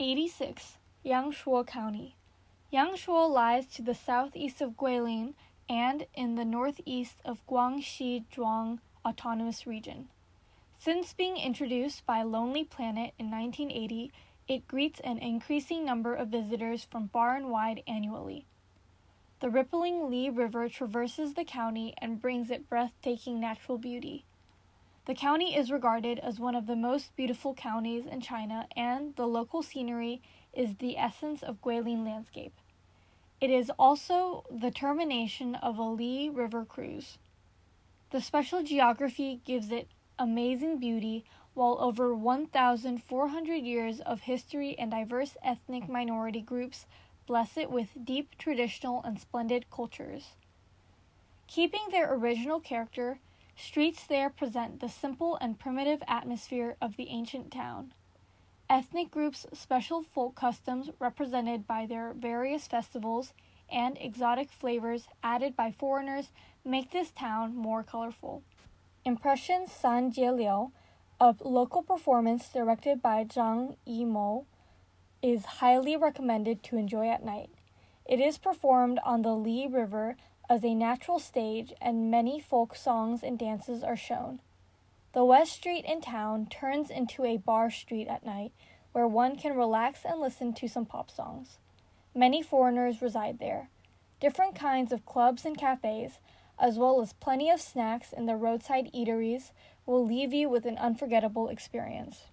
86. Yangshuo County. Yangshuo lies to the southeast of Guilin and in the northeast of Guangxi Zhuang Autonomous Region. Since being introduced by Lonely Planet in 1980, it greets an increasing number of visitors from far and wide annually. The rippling Li River traverses the county and brings it breathtaking natural beauty. The county is regarded as one of the most beautiful counties in China, and the local scenery is the essence of Guilin landscape. It is also the termination of a Li River cruise. The special geography gives it amazing beauty, while over 1,400 years of history and diverse ethnic minority groups bless it with deep traditional and splendid cultures. Keeping their original character, Streets there present the simple and primitive atmosphere of the ancient town. Ethnic groups' special folk customs represented by their various festivals and exotic flavors added by foreigners make this town more colorful. Impression San Jieliu, a local performance directed by Zhang Yimou, is highly recommended to enjoy at night. It is performed on the Li River as a natural stage, and many folk songs and dances are shown. The West Street in town turns into a bar street at night where one can relax and listen to some pop songs. Many foreigners reside there. Different kinds of clubs and cafes, as well as plenty of snacks in the roadside eateries, will leave you with an unforgettable experience.